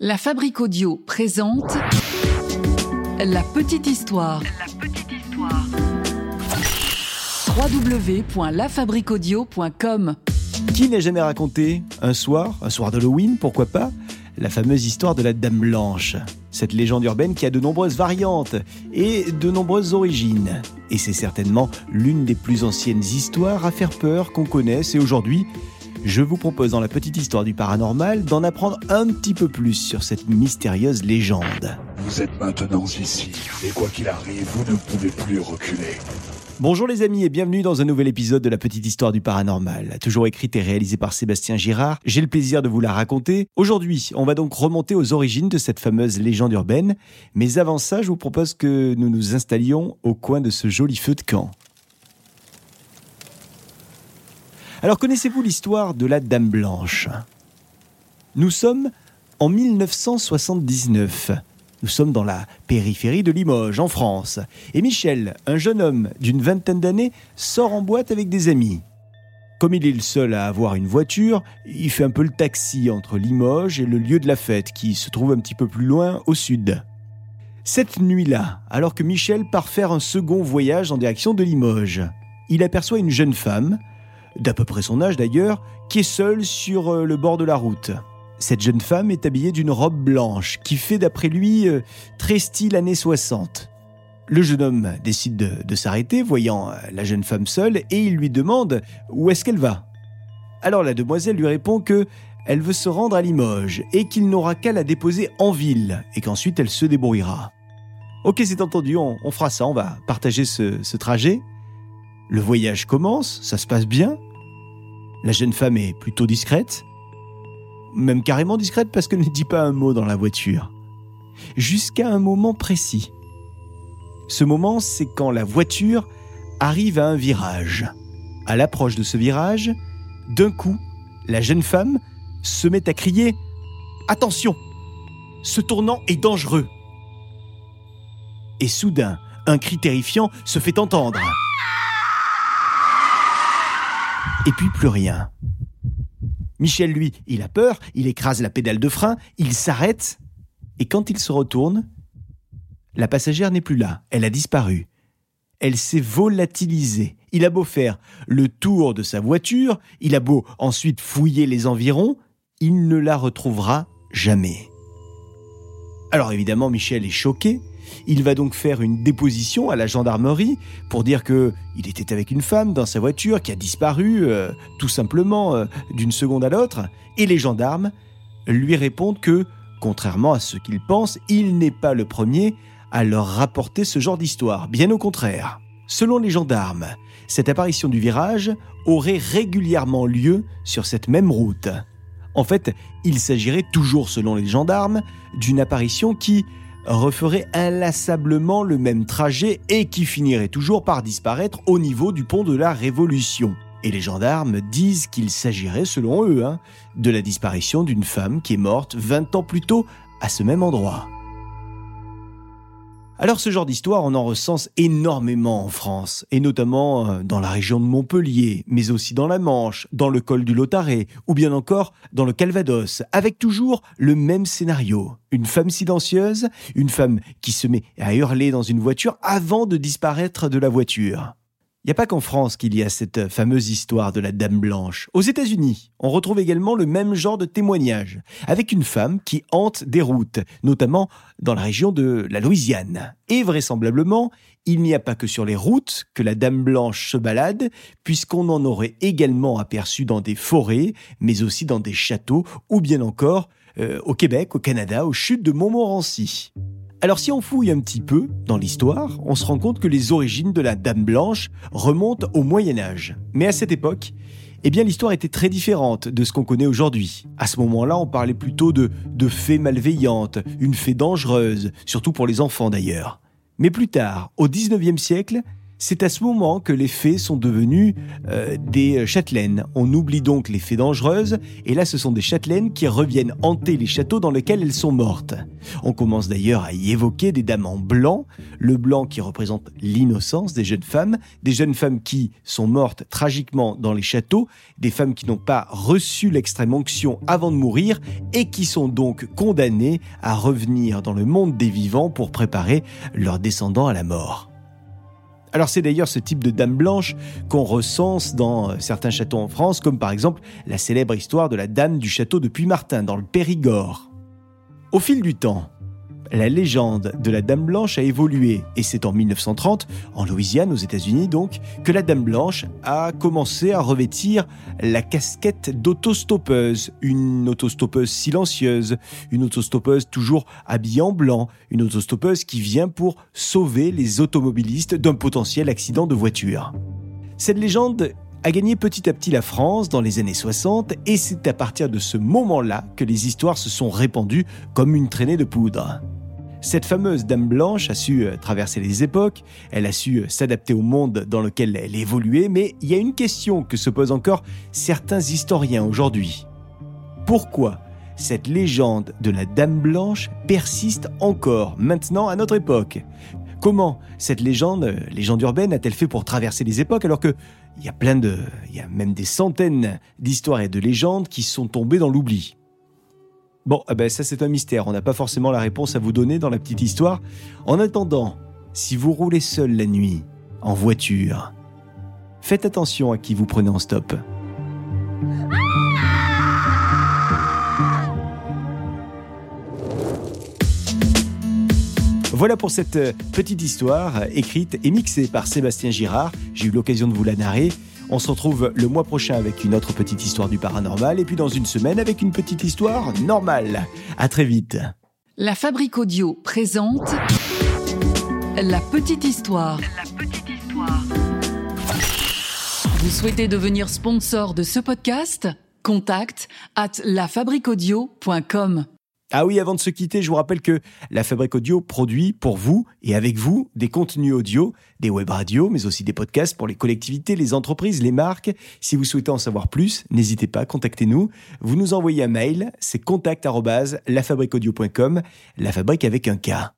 La Fabrique Audio présente La Petite Histoire. La Petite Histoire. www.lafabriqueaudio.com Qui n'a jamais raconté un soir, un soir d'Halloween, pourquoi pas, la fameuse histoire de la Dame Blanche Cette légende urbaine qui a de nombreuses variantes et de nombreuses origines. Et c'est certainement l'une des plus anciennes histoires à faire peur qu'on connaisse et aujourd'hui, je vous propose dans la petite histoire du paranormal d'en apprendre un petit peu plus sur cette mystérieuse légende. Vous êtes maintenant ici, et quoi qu'il arrive, vous ne pouvez plus reculer. Bonjour les amis et bienvenue dans un nouvel épisode de la petite histoire du paranormal. Toujours écrite et réalisée par Sébastien Girard, j'ai le plaisir de vous la raconter. Aujourd'hui, on va donc remonter aux origines de cette fameuse légende urbaine, mais avant ça, je vous propose que nous nous installions au coin de ce joli feu de camp. Alors connaissez-vous l'histoire de la Dame Blanche? Nous sommes en 1979. Nous sommes dans la périphérie de Limoges, en France. Et Michel, un jeune homme d'une vingtaine d'années, sort en boîte avec des amis. Comme il est le seul à avoir une voiture, il fait un peu le taxi entre Limoges et le lieu de la fête, qui se trouve un petit peu plus loin au sud. Cette nuit-là, alors que Michel part faire un second voyage en direction de Limoges, il aperçoit une jeune femme, d'à peu près son âge d'ailleurs, qui est seule sur euh, le bord de la route. Cette jeune femme est habillée d'une robe blanche qui fait d'après lui euh, très style années 60. Le jeune homme décide de, s'arrêter, voyant euh, la jeune femme seule, et il lui demande où est-ce qu'elle va? Alors la demoiselle lui répond que elle veut se rendre à Limoges et qu'il n'aura qu'à la déposer en ville et qu'ensuite elle se débrouillera. Ok, c'est entendu, on, fera ça, on va partager ce trajet. Le voyage commence, ça se passe bien. La jeune femme est plutôt discrète, même carrément discrète parce qu'elle ne dit pas un mot dans la voiture. Jusqu'à un moment précis. Ce moment, c'est quand la voiture arrive à un virage. À l'approche de ce virage, d'un coup, la jeune femme se met à crier ⁇ Attention Ce tournant est dangereux !⁇ Et soudain, un cri terrifiant se fait entendre. Et puis plus rien. Michel, lui, il a peur, il écrase la pédale de frein, il s'arrête, et quand il se retourne, la passagère n'est plus là, elle a disparu. Elle s'est volatilisée. Il a beau faire le tour de sa voiture, il a beau ensuite fouiller les environs, il ne la retrouvera jamais. Alors évidemment, Michel est choqué, il va donc faire une déposition à la gendarmerie pour dire que il était avec une femme dans sa voiture qui a disparu euh, tout simplement euh, d'une seconde à l'autre et les gendarmes lui répondent que contrairement à ce qu'ils pensent, il n'est pas le premier à leur rapporter ce genre d'histoire, bien au contraire. Selon les gendarmes, cette apparition du virage aurait régulièrement lieu sur cette même route. En fait, il s'agirait toujours, selon les gendarmes, d'une apparition qui referait inlassablement le même trajet et qui finirait toujours par disparaître au niveau du pont de la Révolution. Et les gendarmes disent qu'il s'agirait, selon eux, hein, de la disparition d'une femme qui est morte 20 ans plus tôt à ce même endroit. Alors ce genre d'histoire, on en recense énormément en France, et notamment euh, dans la région de Montpellier, mais aussi dans la Manche, dans le col du Lotaré, ou bien encore dans le Calvados, avec toujours le même scénario. Une femme silencieuse, une femme qui se met à hurler dans une voiture avant de disparaître de la voiture. Il n'y a pas qu'en France qu'il y a cette fameuse histoire de la Dame Blanche. Aux États-Unis, on retrouve également le même genre de témoignage, avec une femme qui hante des routes, notamment dans la région de la Louisiane. Et vraisemblablement, il n'y a pas que sur les routes que la Dame Blanche se balade, puisqu'on en aurait également aperçu dans des forêts, mais aussi dans des châteaux, ou bien encore euh, au Québec, au Canada, aux chutes de Montmorency. Alors si on fouille un petit peu dans l'histoire, on se rend compte que les origines de la Dame Blanche remontent au Moyen Âge. Mais à cette époque, eh bien l'histoire était très différente de ce qu'on connaît aujourd'hui. À ce moment-là, on parlait plutôt de, de fées malveillantes, une fée dangereuse, surtout pour les enfants d'ailleurs. Mais plus tard, au 19e siècle, C'est à ce moment que les fées sont devenues euh, des châtelaines. On oublie donc les fées dangereuses, et là ce sont des châtelaines qui reviennent hanter les châteaux dans lesquels elles sont mortes. On commence d'ailleurs à y évoquer des dames en blanc, le blanc qui représente l'innocence des jeunes femmes, des jeunes femmes qui sont mortes tragiquement dans les châteaux, des femmes qui n'ont pas reçu l'extrême onction avant de mourir et qui sont donc condamnées à revenir dans le monde des vivants pour préparer leurs descendants à la mort. Alors c'est d'ailleurs ce type de dame blanche qu'on recense dans euh, certains châteaux en France, comme par exemple la célèbre histoire de la dame du château de Puy-Martin dans le Périgord. Au fil du temps, la légende de la Dame Blanche a évolué et c'est en 1930, en Louisiane aux États-Unis donc, que la Dame Blanche a commencé à revêtir la casquette d'autostoppeuse, une autostoppeuse silencieuse, une autostoppeuse toujours habillée en blanc, une autostoppeuse qui vient pour sauver les automobilistes d'un potentiel accident de voiture. Cette légende a gagné petit à petit la France dans les années 60 et c'est à partir de ce moment-là que les histoires se sont répandues comme une traînée de poudre. Cette fameuse Dame Blanche a su euh, traverser les époques, elle a su euh, s'adapter au monde dans lequel elle évoluait, mais il y a une question que se posent encore certains historiens aujourd'hui. Pourquoi cette légende de la Dame Blanche persiste encore maintenant à notre époque? Comment cette légende, euh, légende urbaine, a-t-elle fait pour traverser les époques alors que il y a plein de, il y a même des centaines d'histoires et de légendes qui sont tombées dans l'oubli? Bon, eh ben ça c'est un mystère, on n'a pas forcément la réponse à vous donner dans la petite histoire. En attendant, si vous roulez seul la nuit, en voiture, faites attention à qui vous prenez en stop. Voilà pour cette petite histoire écrite et mixée par Sébastien Girard. J'ai eu l'occasion de vous la narrer. On se retrouve le mois prochain avec une autre petite histoire du paranormal et puis dans une semaine avec une petite histoire normale. À très vite. La Fabrique Audio présente La petite histoire. La petite histoire. Vous souhaitez devenir sponsor de ce podcast? Contact at lafabriquaudio.com. Ah oui, avant de se quitter, je vous rappelle que la Fabrique Audio produit pour vous et avec vous des contenus audio, des web radios, mais aussi des podcasts pour les collectivités, les entreprises, les marques. Si vous souhaitez en savoir plus, n'hésitez pas, contactez-nous. Vous nous envoyez un mail, c'est contact@lafabriqueaudio.com, la fabrique avec un K.